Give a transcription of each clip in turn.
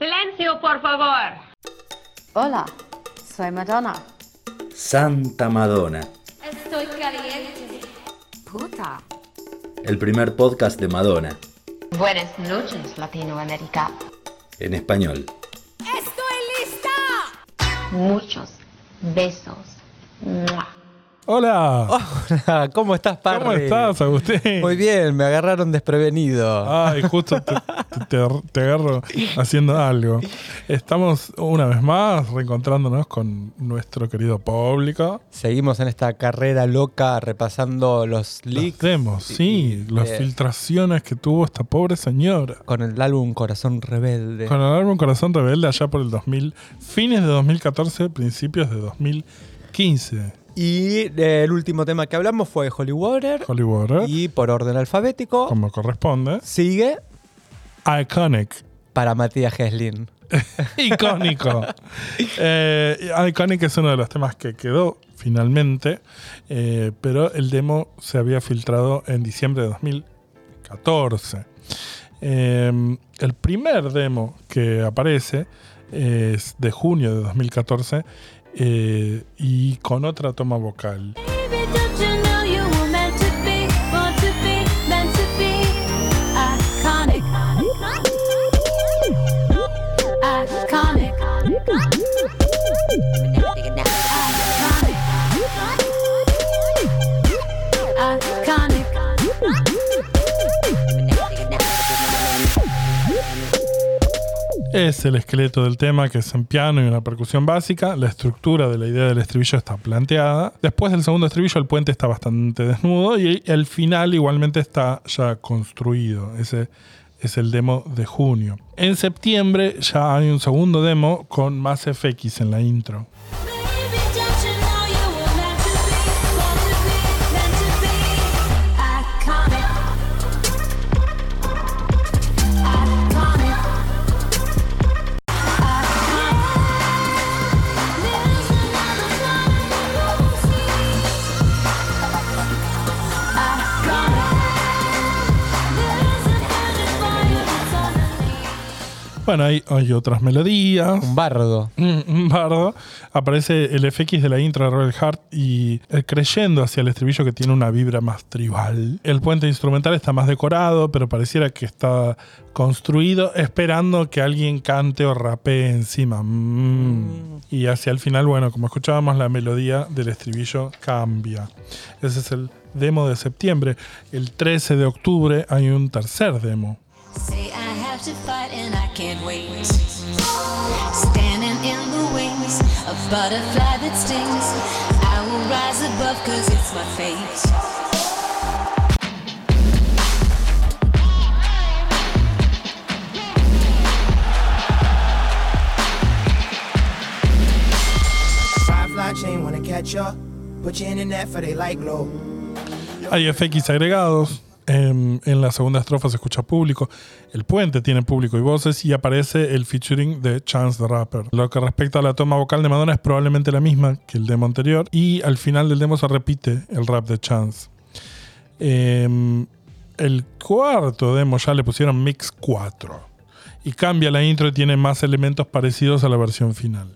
Silencio, por favor. Hola, soy Madonna. Santa Madonna, Estoy caliente. Puta. el primer podcast de Madonna, Buenas noches, Latinoamérica. en español. Muchos besos. ¡Mua! Hola. Hola, ¿cómo estás, Parry? ¿Cómo estás, Agustín? Muy bien, me agarraron desprevenido. Ay, justo te, te- te agarro haciendo algo. Estamos una vez más reencontrándonos con nuestro querido público. Seguimos en esta carrera loca repasando los Los leaks demos, sí, y- las eh, filtraciones que tuvo esta pobre señora. con el álbum Corazón Rebelde. Con el álbum Corazón Rebelde allá por el 2000, fines de 2014, principios de 2015. Y eh, el último tema que hablamos fue Holy Water. Y por orden alfabético, como corresponde. sigue Iconic. para Matías Geslin. Icónico. Eh, Iconic es uno de los temas que quedó finalmente, eh, pero el demo se había filtrado en diciembre de 2014. Eh, el primer demo que aparece es de junio de 2014 eh, y con otra toma vocal. Es el esqueleto del tema que es en piano y una percusión básica. La estructura de la idea del estribillo está planteada. Después del segundo estribillo el puente está bastante desnudo y el final igualmente está ya construido. Ese es el demo de junio. En septiembre ya hay un segundo demo con más FX en la intro. Bueno, hay, hay otras melodías. Un bardo. Mm, un bardo, aparece el FX de la intro de Rebel Heart y eh, creyendo hacia el estribillo que tiene una vibra más tribal. El puente instrumental está más decorado, pero pareciera que está construido esperando que alguien cante o rapee encima. Mm. Y hacia el final, bueno, como escuchábamos, la melodía del estribillo cambia. Ese es el demo de septiembre. El 13 de octubre hay un tercer demo. Say I have to fight and I can't wait. Standing in the wings, a butterfly that stings. I will rise above cause it's my fate. Firefly chain wanna catch ya. Put you in the net for they light glow. Hay FX agregados. En, en la segunda estrofa se escucha público. El puente tiene público y voces y aparece el featuring de Chance the Rapper. Lo que respecta a la toma vocal de Madonna es probablemente la misma que el demo anterior y al final del demo se repite el rap de Chance. Em, el cuarto demo ya le pusieron Mix 4 y cambia la intro y tiene más elementos parecidos a la versión final.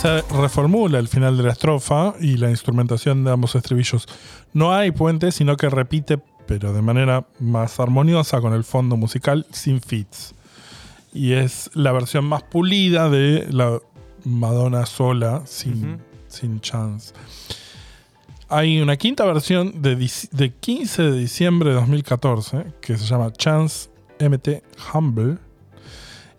Se reformula el final de la estrofa y la instrumentación de ambos estribillos. No hay puente, sino que repite, pero de manera más armoniosa con el fondo musical, sin fits. Y es la versión más pulida de la Madonna sola, sin, sin chance. Hay una quinta versión de, de 15 de diciembre de 2014 que se llama Chance MT Humble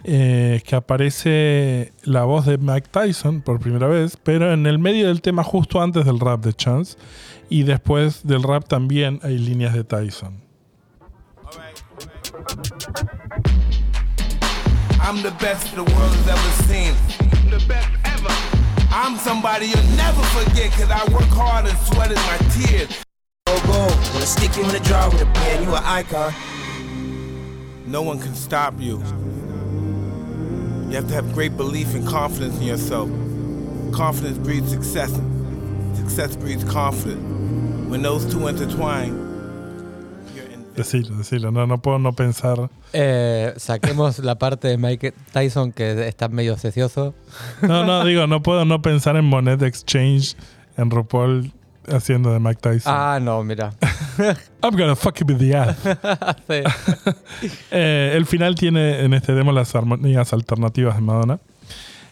eh, que aparece la voz de Mike Tyson por primera vez, pero en el medio del tema justo antes del rap de Chance. Y después del rap también hay líneas de Tyson. I'm the best the world has ever seen. the best ever. I'm somebody you'll never forget, cause I work hard and sweated my tears. Go go, wanna stick you in a jar with a pen, you an icon. No one can stop you. You have to have great belief and confidence in yourself. Confidence breeds success. Success breeds confidence. When those two intertwine. Decilo, decilo. No, no puedo no pensar. Eh, saquemos la parte de Mike Tyson que está medio sesioso. No, no, digo, no puedo no pensar en Monet Exchange en RuPaul haciendo de Mike Tyson. Ah, no, mira. I'm gonna fuck you with the ass. Sí. Eh, el final tiene en este demo las armonías alternativas de Madonna.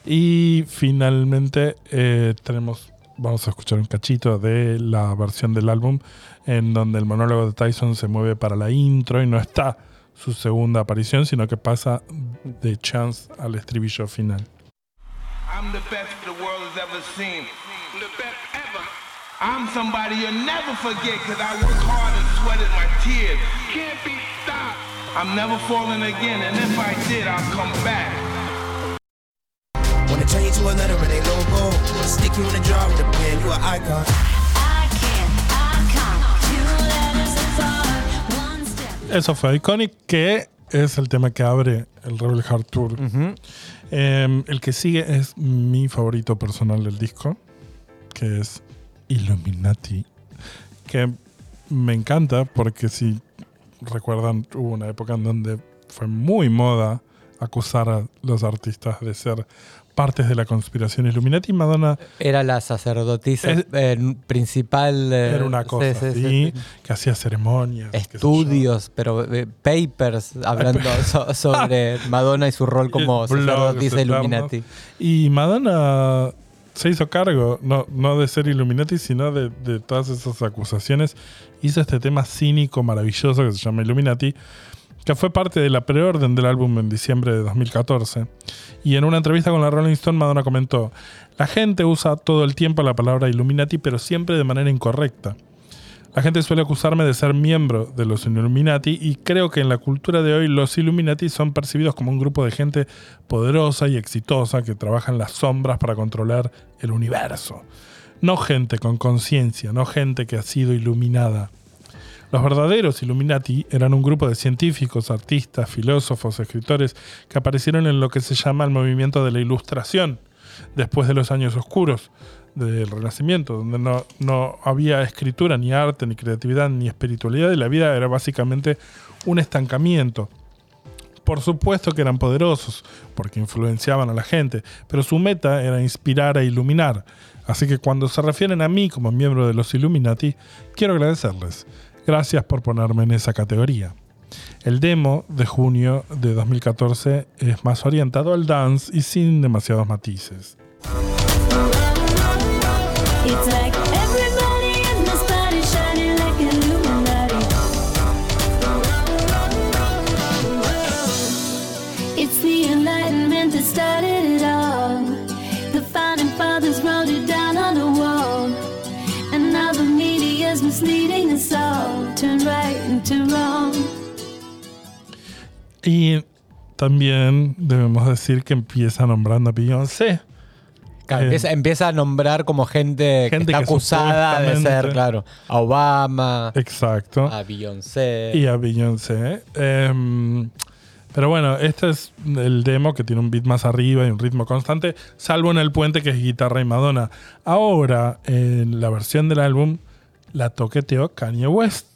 Y finalmente eh, tenemos, vamos a escuchar un cachito de la versión del álbum en donde el monólogo de Tyson se mueve para la intro y no está su segunda aparición, sino que pasa de chance al estribillo final. I'm the best the world has ever seen. The best. I'm somebody you'll never forget, cause I work hard and sweated my tears. Can't be stopped. I'm never falling again, and if I did, I'll come back. Wanna turn you to a letter in a logo. Wanna stick you in a jar with a pen, you an icon. I can't, I can't. Two letters apart, one step. Eso fue Iconic, que es el tema que abre el Rebel Heart Tour. Ujú. Eh, el que sigue es mi favorito personal del disco, que es Illuminati, que me encanta porque si recuerdan hubo una época en donde fue muy moda acusar a los artistas de ser partes de la conspiración Illuminati. Madonna Era la sacerdotisa Es- eh, principal. eh, era una cosa sí, sí, así, sí. que hacía ceremonias. Estudios, pero eh, papers hablando so- sobre Madonna y su rol como sacerdotisa. Illuminati. Y Madonna se hizo cargo, no, no de ser Illuminati, sino de, de todas esas acusaciones. Hizo este tema cínico, maravilloso, que se llama Illuminati, que fue parte de la preorden del álbum en diciembre de 2014. Y en una entrevista con la Rolling Stone, Madonna comentó, la gente usa todo el tiempo la palabra Illuminati, pero siempre de manera incorrecta. La gente suele acusarme de ser miembro de los Illuminati y creo que en la cultura de hoy los Illuminati son percibidos como un grupo de gente poderosa y exitosa que trabaja en las sombras para controlar el universo. No gente con conciencia, no gente que ha sido iluminada. Los verdaderos Illuminati eran un grupo de científicos, artistas, filósofos, escritores que aparecieron en lo que se llama el movimiento de la Ilustración, después de los años oscuros del Renacimiento, donde no, no había escritura, ni arte, ni creatividad, ni espiritualidad, y la vida era básicamente un estancamiento. Por supuesto que eran poderosos, porque influenciaban a la gente, pero su meta era inspirar e iluminar. Así que cuando se refieren a mí como miembro de los Illuminati, quiero agradecerles. Gracias por ponerme en esa categoría. El demo de junio de 2014 es más orientado al dance y sin demasiados matices. It's like everybody in this party shining like Illuminati. It's the enlightenment that started it all. The founding fathers wrote it down on the wall. And now the media's misleading us all. Turn right turn wrong. Y también debemos decir que empieza nombrando a Beyoncé. Claro, Eh, empieza, empieza a nombrar como gente, Gente que está que acusada de ser, claro, a Obama, Exacto. a Beyoncé. y a Beyoncé. Em, pero bueno, este es el demo que tiene un beat más arriba y un ritmo constante, salvo en el puente que es guitarra y Madonna. Ahora, en la versión del álbum, la toqueteó Kanye West.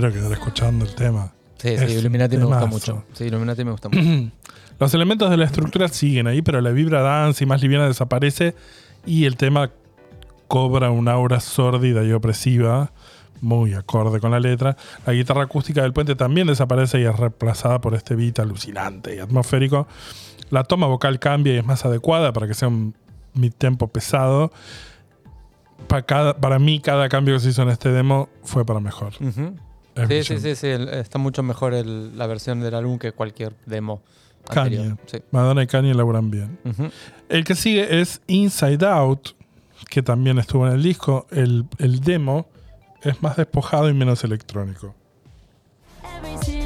Quiero quedar escuchando el tema. Sí, sí, Illuminati me gusta mucho. Sí, Illuminati me gusta mucho. Los elementos de la estructura siguen ahí, pero la vibra dance y más liviana desaparece y el tema cobra una aura sórdida y opresiva, muy acorde con la letra. La guitarra acústica del puente también desaparece y es reemplazada por este beat alucinante y atmosférico. La toma vocal cambia y es más adecuada para que sea un mid-tempo pesado. para, cada, para mí, cada cambio que se hizo en este demo fue para mejor. Es Sí, sí, sí, sí, está mucho mejor el- la versión del álbum que cualquier demo Kanye. Sí. Madonna y Kanye laburan bien. El que sigue es Inside Out, que también estuvo en el disco. El, el demo es más despojado y menos electrónico. Everything,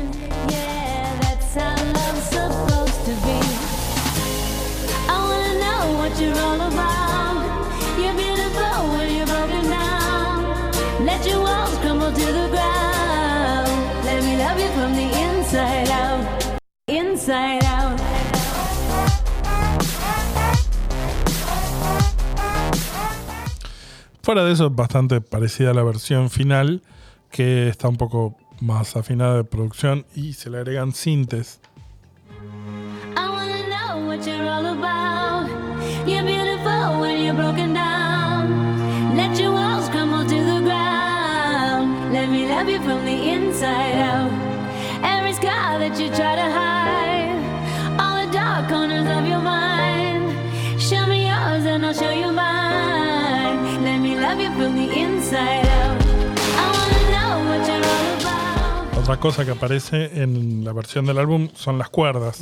Inside out. Fuera de eso, es bastante parecida a la versión final, que está un poco más afinada de producción y se le agregan sintes. Let me love you from the inside out. Every scar that you try to hide, and I'll show you mine. Let me love you from the inside out. I wanna know what you're all about. Otra cosa que aparece en la versión del álbum son las cuerdas.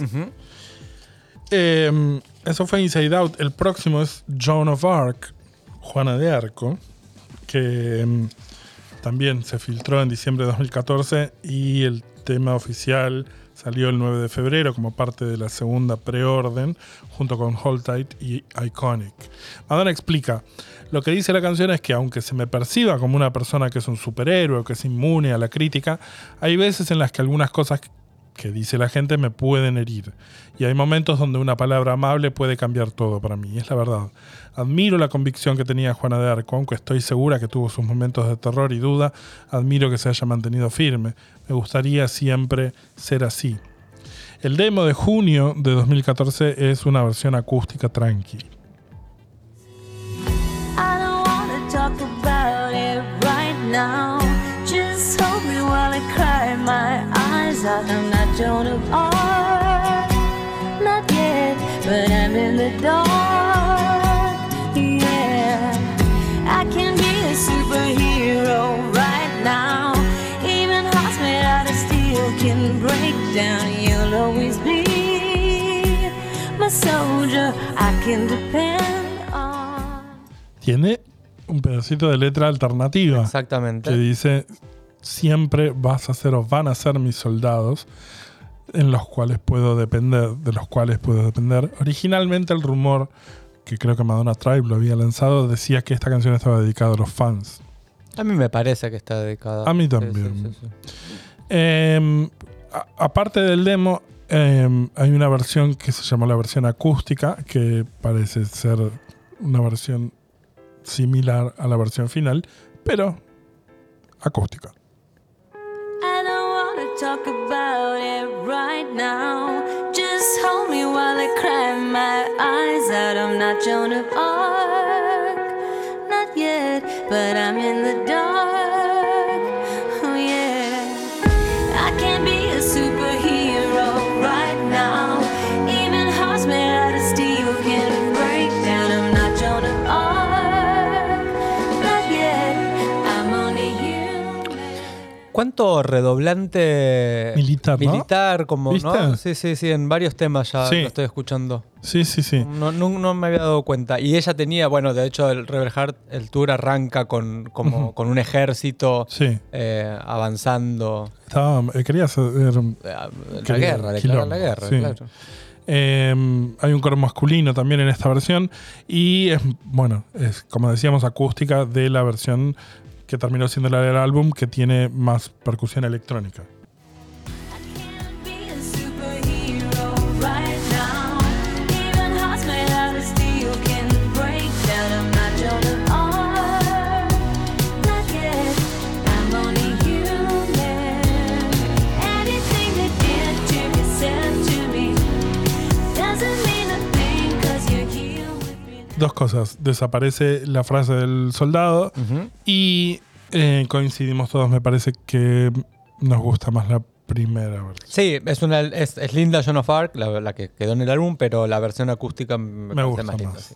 Eh, eso fue Inside Out. El próximo es Joan of Arc, Juana de Arco, que mm, también se filtró en diciembre de 2014 y el tema oficial salió el 9 de febrero como parte de la segunda preorden junto con Hold Tight y Iconic. Madonna explica, lo que dice la canción es que aunque se me perciba como una persona que es un superhéroe o que es inmune a la crítica, hay veces en las que algunas cosas que dice la gente me pueden herir. Y hay momentos donde una palabra amable puede cambiar todo para mí, es la verdad. Admiro la convicción que tenía Juana de Arco, aunque estoy segura que tuvo sus momentos de terror y duda, admiro que se haya mantenido firme. Me gustaría siempre ser así. El demo de junio de 2014 es una versión acústica tranqui. I cry my eyes out. I'm not Joan of Arc, not yet, but I'm in the dark. Yeah, I can be a superhero right now. Even hearts made out of steel can break down. You'll always be my soldier. I can depend on. Tiene un pedacito de letra alternativa. Exactamente. que dice siempre vas a ser o van a ser mis soldados en los cuales puedo depender, de los cuales puedo depender. Originalmente el rumor que creo que Madonna Tribe lo había lanzado decía que esta canción estaba dedicada a los fans. A mí me parece que está dedicada. A mí también. sí, sí, sí. Eh, a- aparte del demo, eh, hay una versión que se llamó la versión acústica, que parece ser una versión similar a la versión final, pero acústica. Talk about it right now. Just hold me while I cry my eyes out. I'm not Joan of Arc, not yet, but I'm in the dark. ¿Cuánto redoblante Militar, ¿no? militar como, ¿Viste? ¿no? Sí, sí, sí, en varios temas ya Sí. lo estoy escuchando. Sí, sí, sí. No, no, no me había dado cuenta. Y ella tenía, bueno, de hecho, el Rebel Heart, el tour arranca con, como, con un ejército Sí. eh, avanzando. Estaba, eh, quería hacer. eh, La Quería guerra, declarar la guerra, sí. claro. eh, hay un coro masculino también en esta versión. Y es, bueno, es como decíamos, acústica de la versión que terminó siendo del álbum, que tiene más percusión electrónica. Dos cosas. Desaparece la frase del soldado y eh, coincidimos todos, me parece que nos gusta más la primera versión. Sí, es, una, es, es linda Joan of Arc, la, la que quedó en el álbum, pero la versión acústica me, Me gusta más linda. más. sí.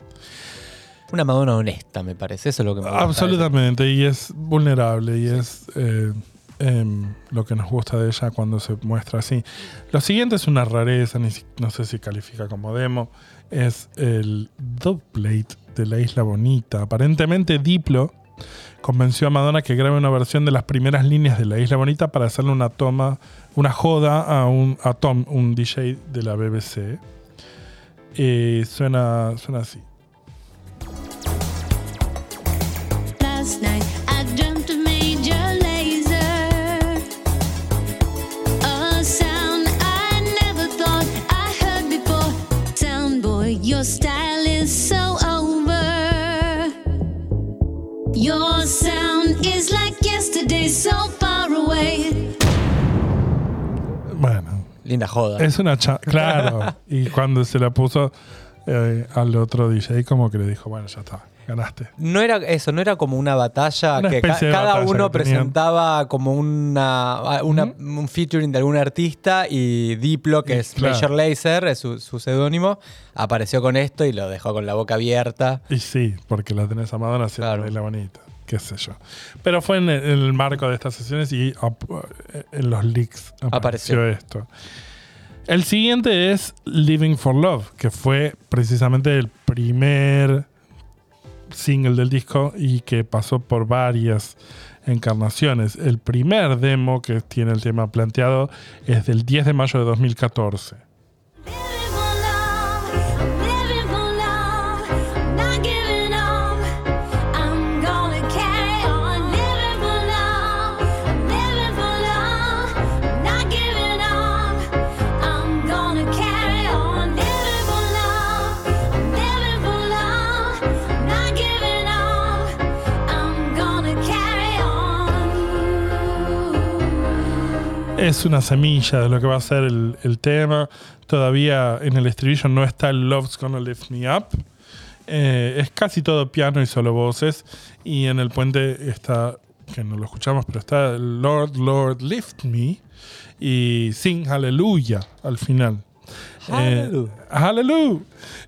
Una Madonna honesta, me parece. Eso es lo que me gusta. Absolutamente, y es vulnerable y es eh, em, lo que nos gusta de ella cuando se muestra así. Lo siguiente es una rareza, ni no sé si califica como demo, es el Dubplate de la Isla Bonita. Aparentemente Diplo convenció a Madonna que grabe una versión de las primeras líneas de la Isla Bonita para hacerle una toma, una joda a, un, a Tom, un DJ de la BBC. Eh, suena, suena así. Linda joda. Es una cha claro. y cuando se la puso eh, al otro DJ, como que le dijo, bueno, ya está, ganaste. No era eso, no era como una batalla Una que ca- cada batalla uno que presentaba como una, una- un featuring de algún artista y Diplo, que Y es claro. Major Lazer, es su, su seudónimo, apareció con esto y lo dejó con la boca abierta. Y sí, porque la tenés a Madonna haciendo Claro. la bonita, qué sé yo. Pero fue en el, en el marco de estas sesiones y ap- en los leaks apareció, Apareció. esto. El siguiente es Living for Love, que fue precisamente el primer single del disco y que pasó por varias encarnaciones. El primer demo que tiene el tema planteado es del 10 de mayo de 2014. Es una semilla de lo que va a ser el, el tema. Todavía en el estribillo no está el Love's Gonna Lift Me Up. Eh, es casi todo piano y solo voces. Y en el puente está, que no lo escuchamos, pero está Lord, Lord, Lift Me. Y Sing Hallelujah al final. Hallelujah. Eh, Hallelujah.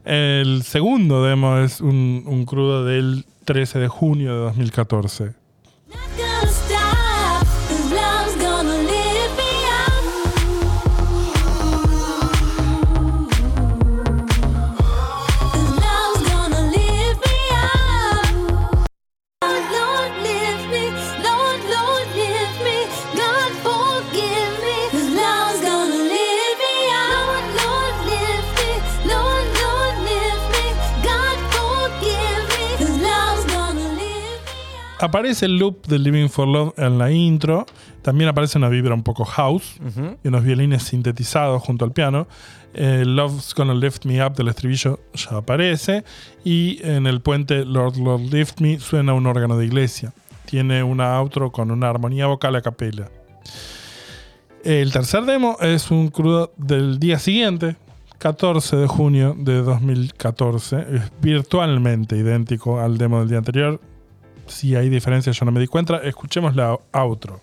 El segundo demo es un, un crudo del 13 de junio de 2014. Aparece el loop de Living for Love en la intro. También aparece una vibra un poco house y unos violines sintetizados junto al piano. Eh, Love's Gonna Lift Me Up del estribillo ya aparece. Y en el puente Lord Lord Lift Me suena un órgano de iglesia. Tiene una outro con una armonía vocal a capela. El tercer demo es un crudo del día siguiente, 14 de junio de 2014. Es virtualmente idéntico al demo del día anterior. Si hay diferencias, yo no me di cuenta. Escuchemos la outro.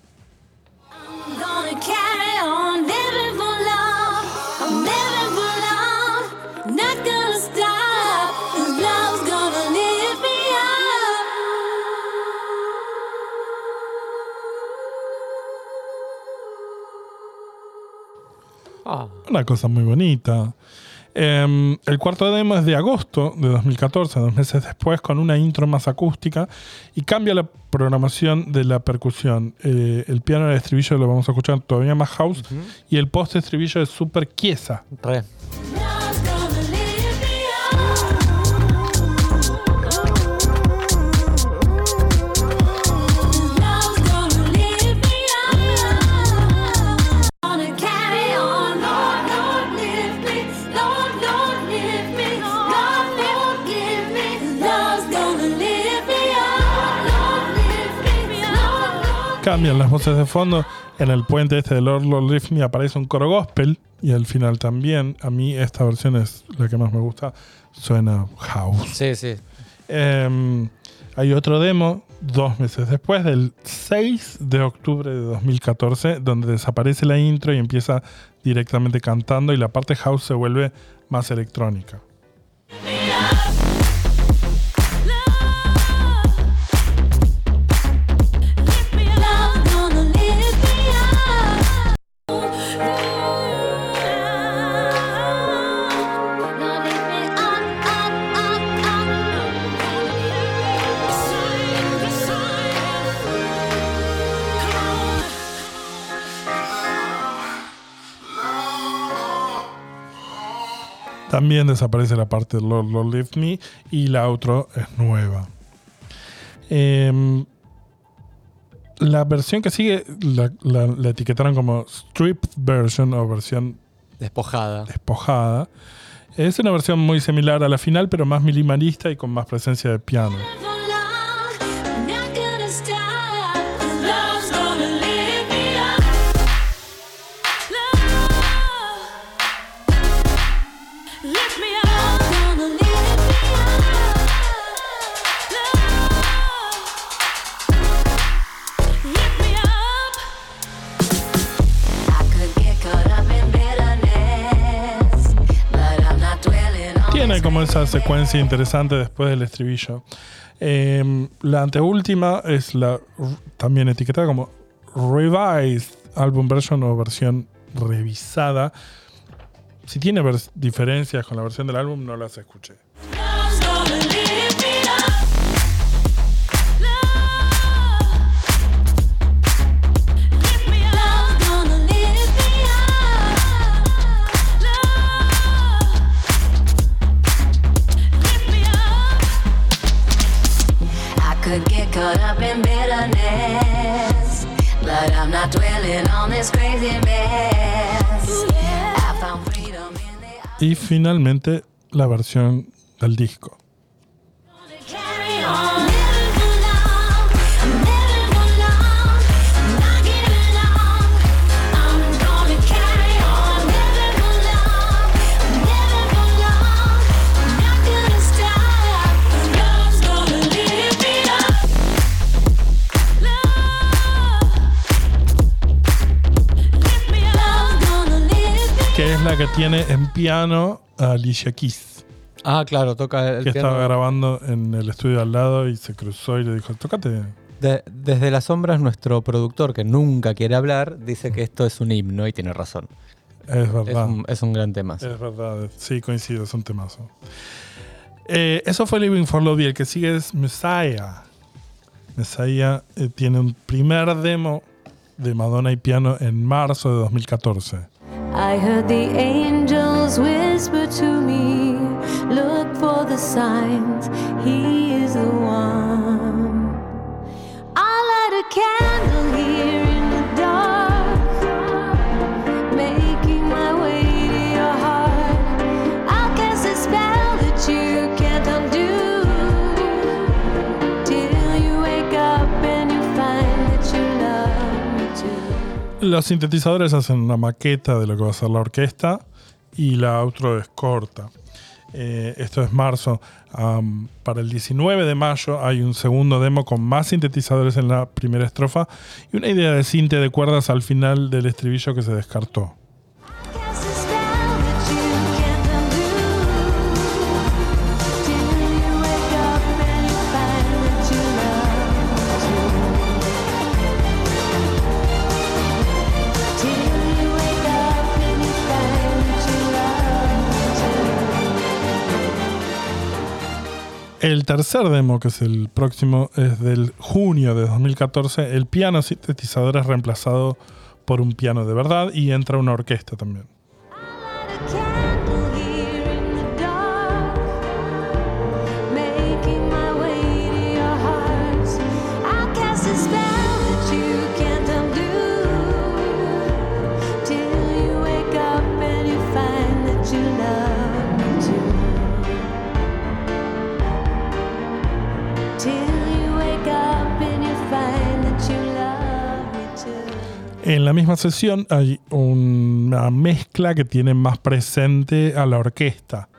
Ah, Una cosa muy bonita. Em, el cuarto demo es de agosto de 2014, dos meses después, con una intro más acústica y cambia la programación de la percusión. Eh, el piano del estribillo lo vamos a escuchar todavía más house y el post estribillo es súper quiesa. re. Cambian las voces de fondo. En el puente este de Lord Lord Lift Me aparece un coro gospel y al final también. A mí esta versión es la que más me gusta. Suena house. Sí, sí. Eh, hay otro demo dos meses después, del 6 de octubre de 2014, donde desaparece la intro y empieza directamente cantando y la parte house se vuelve más electrónica. También desaparece la parte de Lord, Lord Me y la outro es nueva. Em, la versión que sigue la, la- la etiquetaron como stripped version o versión Despojada. despojada. Es una versión muy similar a la final, pero más minimalista y con más presencia de piano. Tiene como esa secuencia interesante después del estribillo. Eh, la anteúltima es la también etiquetada como revised album version o versión revisada. Si tiene diferencias con la versión del álbum, no las escuché. Y finalmente la versión del disco. La que tiene en piano a Alicia Keys. Ah, claro, toca el que piano. estaba grabando en el estudio al lado y se cruzó y le dijo, tocate. De- desde las sombras, nuestro productor, que nunca quiere hablar, dice que esto es un himno y tiene razón. Es Es verdad. un, es un gran tema. sí. Es verdad, sí, coincido, es un temazo. Eh, eso fue Living for Love y el que sigue es Messiah. Messiah eh, tiene un primer demo de Madonna y piano en marzo de 2014. I heard the angels whisper to me, Look for the signs, He is the one. Los sintetizadores hacen una maqueta de lo que va a ser la orquesta y la outro es corta. Eh, esto es marzo. Para el 19 de mayo hay un segundo demo con más sintetizadores en la primera estrofa y una idea de cinte de cuerdas al final del estribillo que se descartó. El tercer demo, que es el próximo, es del junio de 2014. El piano sintetizador es reemplazado por un piano de verdad y entra una orquesta también. En la misma sesión hay una mezcla que tiene más presente a la orquesta.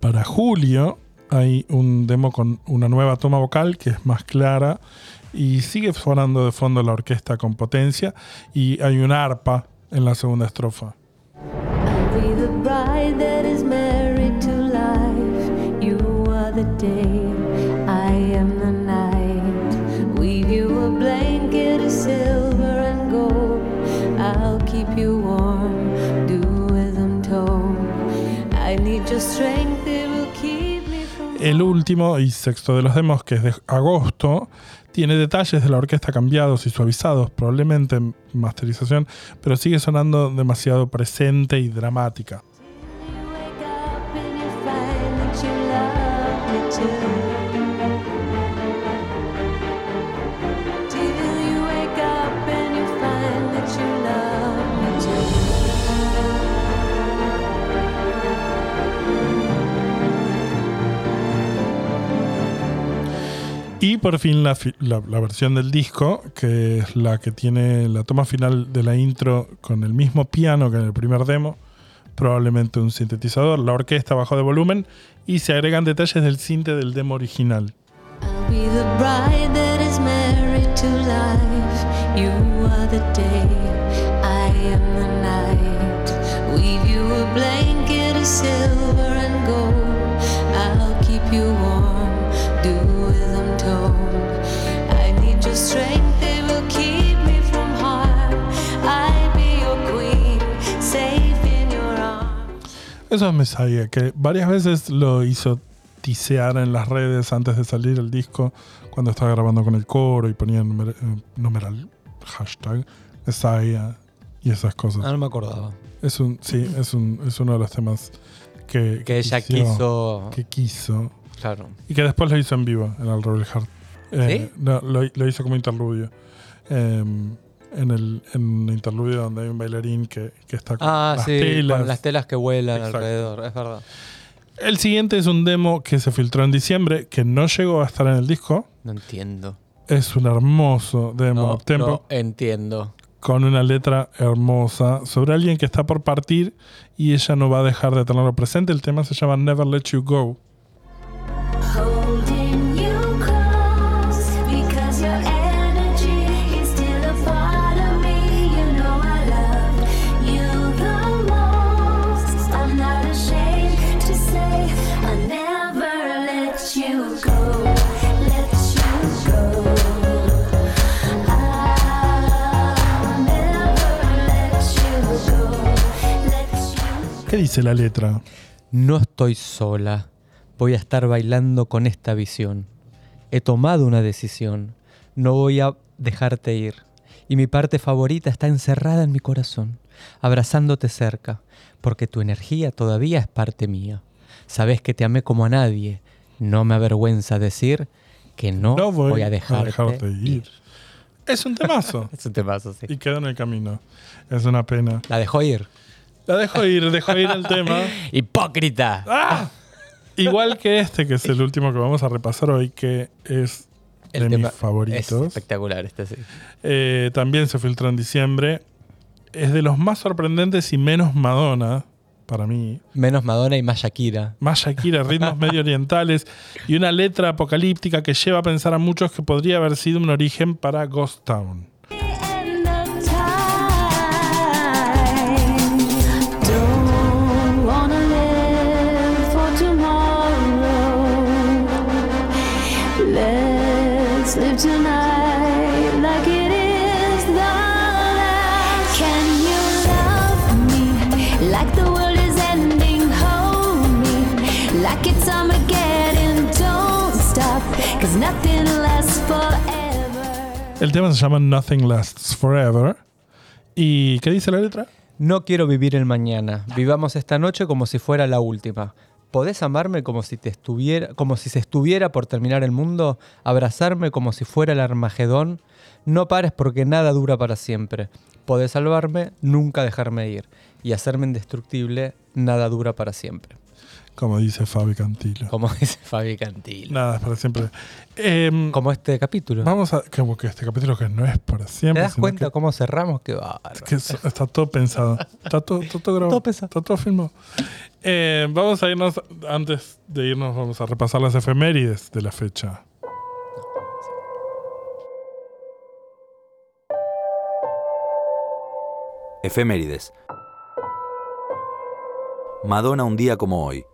Para julio hay un demo con una nueva toma vocal que es más clara y sigue sonando de fondo la orquesta con potencia y hay una arpa en la segunda estrofa. El último y sexto de los demos, que es de agosto, tiene detalles de la orquesta cambiados y suavizados, probablemente en masterización, pero sigue sonando demasiado presente y dramática. Y por fin la, la- versión del disco, que es la que tiene la toma final de la intro con el mismo piano que en el primer demo, probablemente un sintetizador, la orquesta bajó de volumen y se agregan detalles del sinte del demo original. Eso es Messiah, que varias veces lo hizo tisear en las redes antes de salir el disco, cuando estaba grabando con el coro y ponía numer- eh, numeral, hashtag, Messiah y esas cosas. Ah, no me acordaba. Es un, sí, es, un, es uno de los temas que, Que ella quiso. que quiso Claro. y que después lo hizo en vivo en el Rebel Heart. Eh, ¿Sí? no, lo, lo hizo como interludio. Eh, en el en interludio donde hay un bailarín que, que está con Ah, las sí, telas. con las telas que vuelan Exacto. alrededor, es verdad. El siguiente es un demo que se filtró en diciembre, que no llegó a estar en el disco. No entiendo. Es un hermoso demo No, up-tempo no entiendo. con una letra hermosa sobre alguien que está por partir y ella no va a dejar de tenerlo presente. El tema se llama Never Let You Go. ¿Qué dice la letra? No estoy sola. Voy a estar bailando con esta visión. He tomado una decisión. No voy a dejarte ir. Y mi parte favorita está encerrada en mi corazón, abrazándote cerca, porque tu energía todavía es parte mía. Sabes que te amé como a nadie. No me avergüenza decir que no, No voy voy, a dejarte ir. ir. Es un temazo. Es un temazo, sí. y quedó en el camino. Es una pena. La dejó ir. La dejo ir, dejo ir el tema. ¡Hipócrita! ¡Ah! Igual que este, que es el último que vamos a repasar hoy, que es El de mis favoritos. Es espectacular este, sí. Eh, también se filtró en diciembre. Es de los más sorprendentes y menos Madonna, para mí. Menos Madonna y más Shakira. Más Shakira, ritmos medio orientales y una letra apocalíptica que lleva a pensar a muchos que podría haber sido un origen para Ghost Town. El tema se llama Nothing Lasts Forever. ¿Y qué dice la letra? No quiero vivir el mañana. Vivamos esta noche como si fuera la última. ¿Podés amarme como si te estuviera, como si se estuviera por terminar el mundo? ¿Abrazarme como si fuera el Armagedón? No pares porque nada dura para siempre. Podés salvarme, nunca dejarme ir. Y hacerme indestructible, nada dura para siempre. Como dice Fabi Cantilo. Como dice Fabi Cantil. Nada, es para siempre. Em, Como este capítulo. vamos a. Como que este capítulo que no es para ¿Te siempre. das sino cuenta que- cómo cerramos? Qué que es- está todo pensado. Está todo, todo grabado. Todo pensado. Está todo filmado. Eh, vamos a irnos. Antes de irnos, vamos a repasar las efemérides de la fecha. Efemérides. Madonna un día como hoy.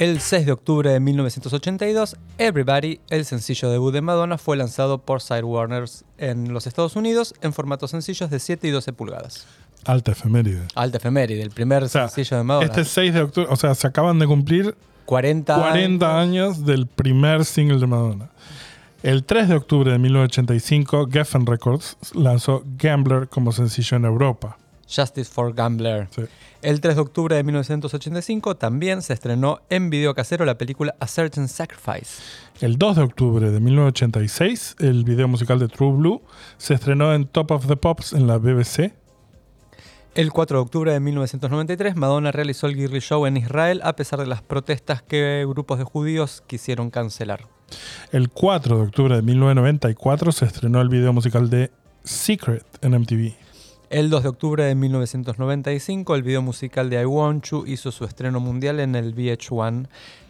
El 6 de octubre de 1982, Everybody, el sencillo debut de Madonna, fue lanzado por Side Warners en los Estados Unidos en formatos sencillos de 7 y 12 pulgadas. Alta efeméride. Alta efeméride, el primer O sea, sencillo de Madonna. Este 6 de octubre, o sea, se acaban de cumplir 40, 40 años del primer single de Madonna. El 3 de octubre de 1985, Geffen Records lanzó Gambler como sencillo en Europa. Justice for Gambler. Sí. El 3 de octubre de 1985 también se estrenó en video casero la película A Certain Sacrifice. El 2 de octubre de 1986, el video musical de True Blue se estrenó en Top of the Pops en la BBC. El 4 de octubre de 1993, Madonna realizó el Girly Show en Israel a pesar de las protestas que grupos de judíos quisieron cancelar. El 4 de octubre de 1994 se estrenó el video musical de Secret en MTV. El 2 de octubre de 1995, el video musical de I Want You hizo su estreno mundial en el VH1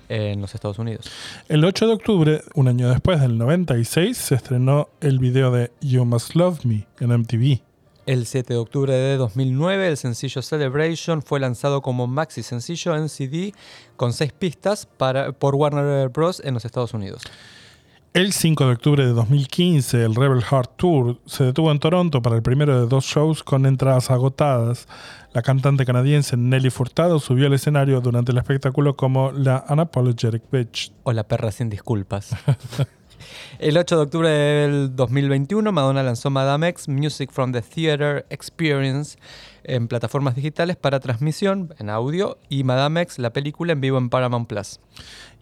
en los Estados Unidos. El 8 de octubre, un año después del 96, se estrenó el video de You Must Love Me en MTV. El 7 de octubre de 2009, el sencillo Celebration fue lanzado como maxi sencillo en CD con seis pistas para, por Warner Bros. en los Estados Unidos. El 5 de octubre de 2015, el Rebel Heart Tour se detuvo en Toronto para el primero de dos shows con entradas agotadas. La cantante canadiense Nelly Furtado subió al escenario durante el espectáculo como la Unapologetic Bitch. O la perra sin disculpas. El 8 de octubre del 2021, Madonna lanzó Madame X Music from the Theater Experience en plataformas digitales para transmisión en audio y Madame X, la película en vivo en Paramount Plus.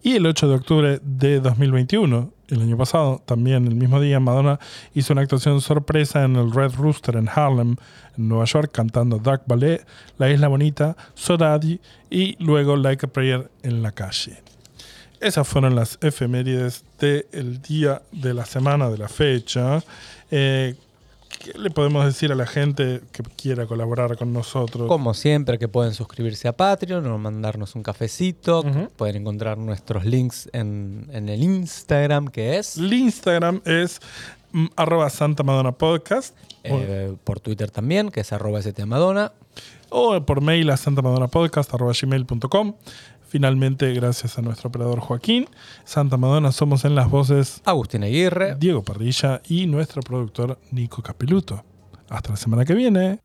Y el 8 de octubre de 2021, el año pasado, también el mismo día, Madonna hizo una actuación sorpresa en el Red Rooster en Harlem, en Nueva York, cantando Dark Ballet, La Isla Bonita, So Daddy y luego Like a Prayer en la calle. Esas fueron las efemérides del día de la semana de la fecha. Eh, ¿Qué le podemos decir a la gente que quiera colaborar con nosotros? Como siempre, que pueden suscribirse a Patreon o mandarnos un cafecito. Pueden encontrar nuestros links en, en el Instagram, que es. El Instagram es mm, arroba Santa Madonna Podcast. eh, por Twitter también, que es arroba o por mail a santamadonapodcast.gmail.com. Finalmente, gracias a nuestro operador Joaquín, Santa Madonna somos en las voces Agustín Aguirre. Diego Parrilla y nuestro productor Nico Capeluto. Hasta la semana que viene.